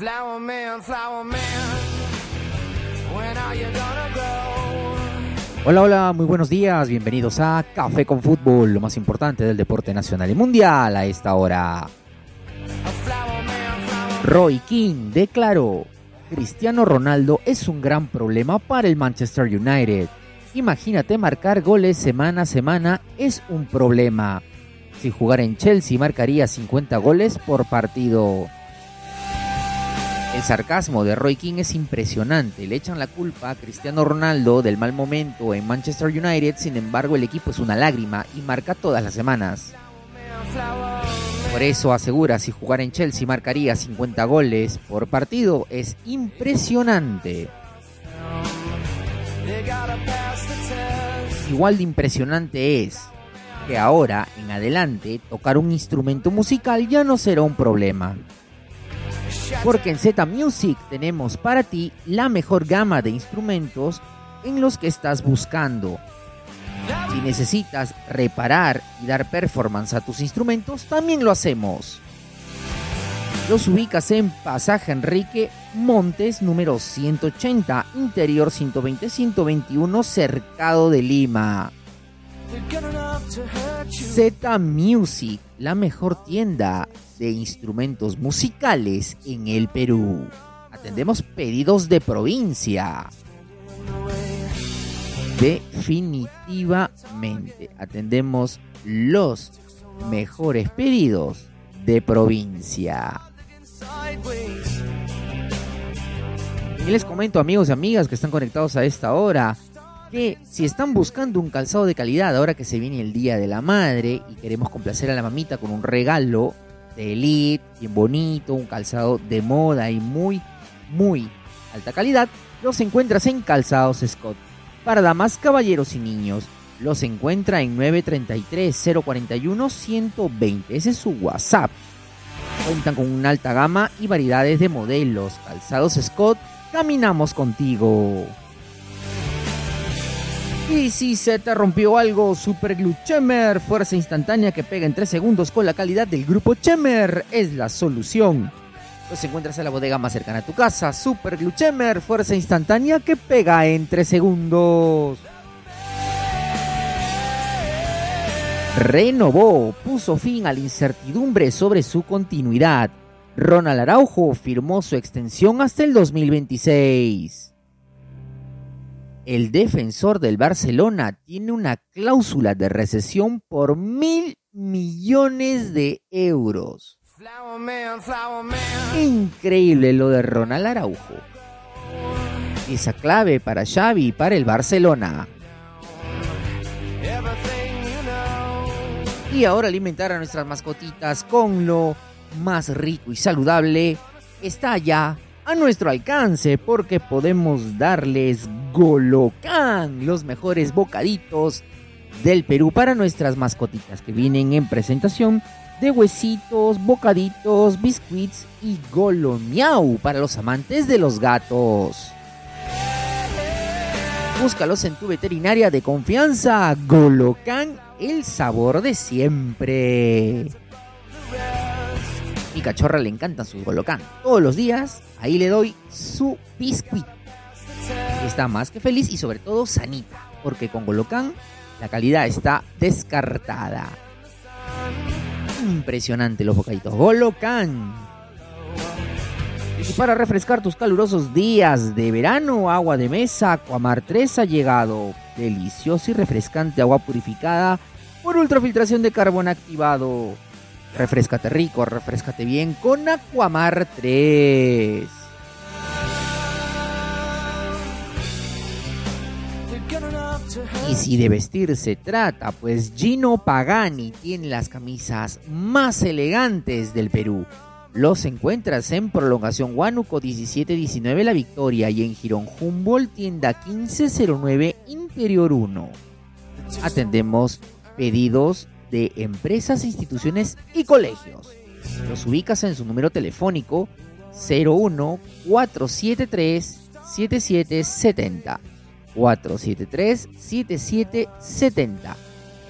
Flower man, flower man, when are you gonna grow? Hola, hola, muy buenos días, bienvenidos a Café con Fútbol, lo más importante del deporte nacional y mundial a esta hora. Roy King declaró, Cristiano Ronaldo es un gran problema para el Manchester United. Imagínate marcar goles semana a semana es un problema. Si jugara en Chelsea marcaría 50 goles por partido. El sarcasmo de Roy King es impresionante. Le echan la culpa a Cristiano Ronaldo del mal momento en Manchester United, sin embargo el equipo es una lágrima y marca todas las semanas. Por eso asegura si jugara en Chelsea marcaría 50 goles por partido. Es impresionante. Igual de impresionante es que ahora en adelante tocar un instrumento musical ya no será un problema. Porque en Z Music tenemos para ti la mejor gama de instrumentos en los que estás buscando. Si necesitas reparar y dar performance a tus instrumentos, también lo hacemos. Los ubicas en Pasaje Enrique Montes número 180, interior 120-121, cercado de Lima. Z Music, la mejor tienda de instrumentos musicales en el Perú. Atendemos pedidos de provincia. Definitivamente atendemos los mejores pedidos de provincia. Y les comento amigos y amigas que están conectados a esta hora que si están buscando un calzado de calidad ahora que se viene el Día de la Madre y queremos complacer a la mamita con un regalo de elite, bien bonito, un calzado de moda y muy, muy alta calidad, los encuentras en Calzados Scott. Para damas, caballeros y niños, los encuentra en 933-041-120. Ese es su WhatsApp. Cuentan con una alta gama y variedades de modelos. Calzados Scott, caminamos contigo. Y si se te rompió algo, Super Glue Chemer, fuerza instantánea que pega en 3 segundos con la calidad del grupo Chemer, es la solución. Los encuentras en la bodega más cercana a tu casa. Super Glue Chemer, fuerza instantánea que pega en 3 segundos. Renovó, puso fin a la incertidumbre sobre su continuidad. Ronald Araujo firmó su extensión hasta el 2026. El defensor del Barcelona tiene una cláusula de recesión por mil millones de euros. Increíble lo de Ronald Araujo. Esa clave para Xavi y para el Barcelona. Y ahora alimentar a nuestras mascotitas con lo más rico y saludable está ya a nuestro alcance porque podemos darles Golocan, los mejores bocaditos del Perú para nuestras mascotitas que vienen en presentación de huesitos, bocaditos, biscuits y golomiau para los amantes de los gatos. Búscalos en tu veterinaria de confianza. Golocan, el sabor de siempre. Mi cachorra le encantan sus Golocan. Todos los días, ahí le doy su biscuit. Está más que feliz y sobre todo sanita. Porque con Golocan la calidad está descartada. Impresionante los bocaditos. Golocan. Y para refrescar tus calurosos días de verano, agua de mesa, Aquamar 3 ha llegado. Deliciosa y refrescante agua purificada por ultrafiltración de carbón activado. Refrescate rico, refrescate bien con Aquamar 3. Y si de vestir se trata, pues Gino Pagani tiene las camisas más elegantes del Perú. Los encuentras en Prolongación Huánuco 1719 La Victoria y en Girón Humboldt tienda 1509 Interior 1. Atendemos pedidos de empresas, instituciones y colegios. Los ubicas en su número telefónico 01 473 7770 473 7770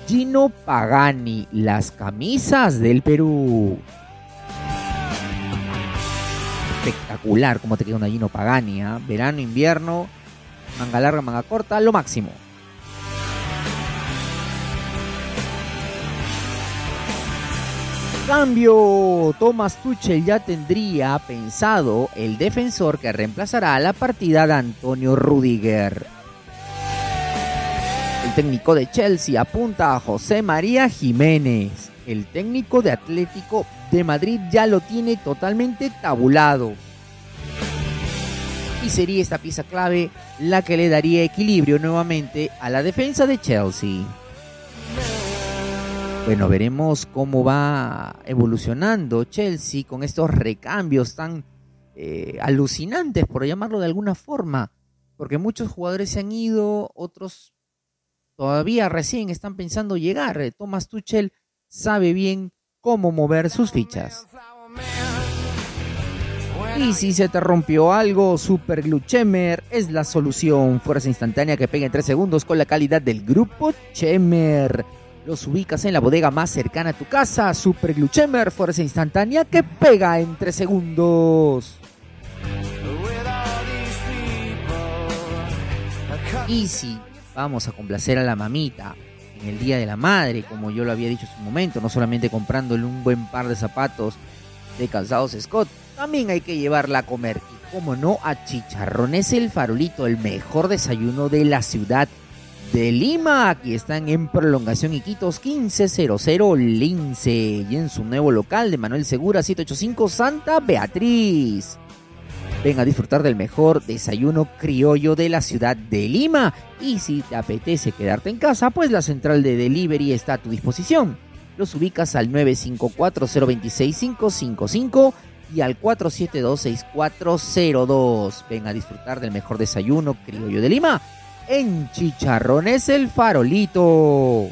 Gino Pagani, las camisas del Perú. espectacular como te queda una Gino Pagani. ¿ah? Verano, invierno, manga larga, manga corta, lo máximo. Cambio, Thomas Tuchel ya tendría pensado el defensor que reemplazará a la partida de Antonio Rudiger. El técnico de Chelsea apunta a José María Jiménez. El técnico de Atlético de Madrid ya lo tiene totalmente tabulado. Y sería esta pieza clave la que le daría equilibrio nuevamente a la defensa de Chelsea. Bueno, veremos cómo va evolucionando Chelsea con estos recambios tan eh, alucinantes, por llamarlo de alguna forma. Porque muchos jugadores se han ido, otros todavía recién están pensando llegar. Thomas Tuchel sabe bien cómo mover sus fichas. Y si se te rompió algo, Super Glue Chemer es la solución. Fuerza instantánea que pega en 3 segundos con la calidad del grupo Chemer. Los ubicas en la bodega más cercana a tu casa. Super Glue Chemer, fuerza instantánea que pega en 3 segundos. Y si vamos a complacer a la mamita en el Día de la Madre, como yo lo había dicho en su momento, no solamente comprándole un buen par de zapatos de calzados Scott, también hay que llevarla a comer. Y como no, a Chicharrones el Farolito, el mejor desayuno de la ciudad de Lima. Aquí están en prolongación Iquitos 1500 Lince y en su nuevo local de Manuel Segura 785 Santa Beatriz. Ven a disfrutar del mejor desayuno criollo de la ciudad de Lima. Y si te apetece quedarte en casa, pues la central de delivery está a tu disposición. Los ubicas al 954-026-555 y al 472-6402. Ven a disfrutar del mejor desayuno criollo de Lima en Chicharrones el Farolito.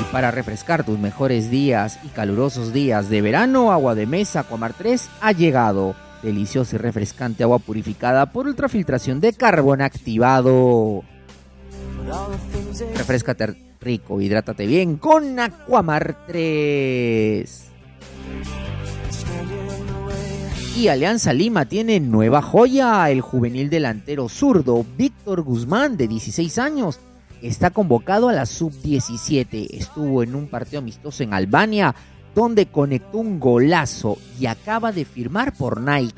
Y para refrescar tus mejores días y calurosos días de verano, Agua de Mesa Comar 3 ha llegado. Deliciosa y refrescante agua purificada por ultrafiltración de carbón activado. Refrescate rico, hidrátate bien con Aquamar 3. Y Alianza Lima tiene nueva joya, el juvenil delantero zurdo Víctor Guzmán de 16 años está convocado a la sub-17. Estuvo en un partido amistoso en Albania donde conectó un golazo y acaba de firmar por Nike.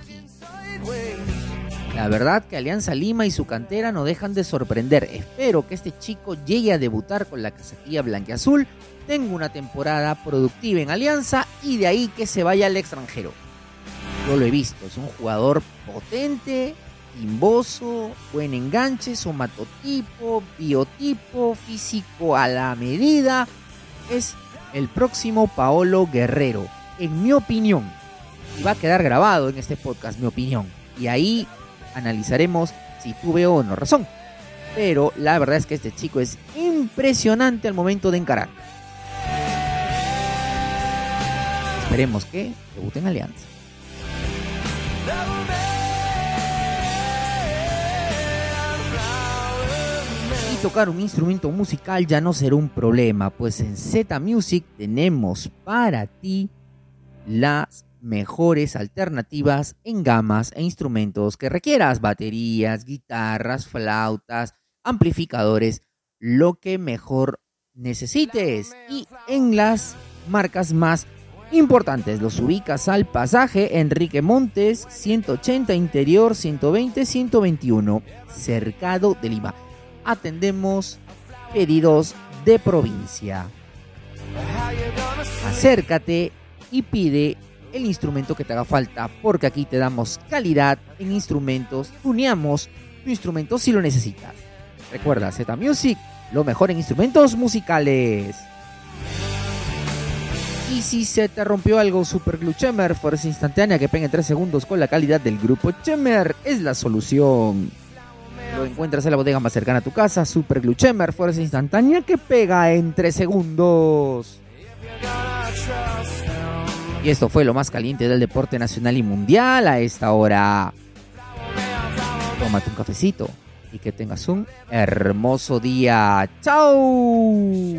La verdad que Alianza Lima y su cantera no dejan de sorprender. Espero que este chico llegue a debutar con la casaquilla blanqueazul, tenga una temporada productiva en Alianza y de ahí que se vaya al extranjero. Yo lo he visto, es un jugador potente, timboso, buen enganche, somatotipo, biotipo, físico a la medida. Es el próximo Paolo Guerrero, en mi opinión. Y va a quedar grabado en este podcast, mi opinión. Y ahí analizaremos si tuve o no razón. Pero la verdad es que este chico es impresionante al momento de encarar. Esperemos que debute en Alianza. Tocar un instrumento musical ya no será un problema, pues en Z Music tenemos para ti las mejores alternativas en gamas e instrumentos que requieras, baterías, guitarras, flautas, amplificadores, lo que mejor necesites y en las marcas más importantes. Los ubicas al pasaje Enrique Montes 180 Interior 120 121 Cercado de Lima atendemos pedidos de provincia. Acércate y pide el instrumento que te haga falta, porque aquí te damos calidad en instrumentos, tuneamos tu instrumento si lo necesitas. Recuerda, Z Music, lo mejor en instrumentos musicales. Y si se te rompió algo, Super Glue Chemer, fuerza instantánea que pega en 3 segundos con la calidad del grupo Chemer, es la solución. Encuentras en la bodega más cercana a tu casa. Super Glue Chemer, fuerza instantánea que pega en 3 segundos. Y esto fue lo más caliente del deporte nacional y mundial a esta hora. Tómate un cafecito y que tengas un hermoso día. ¡Chao!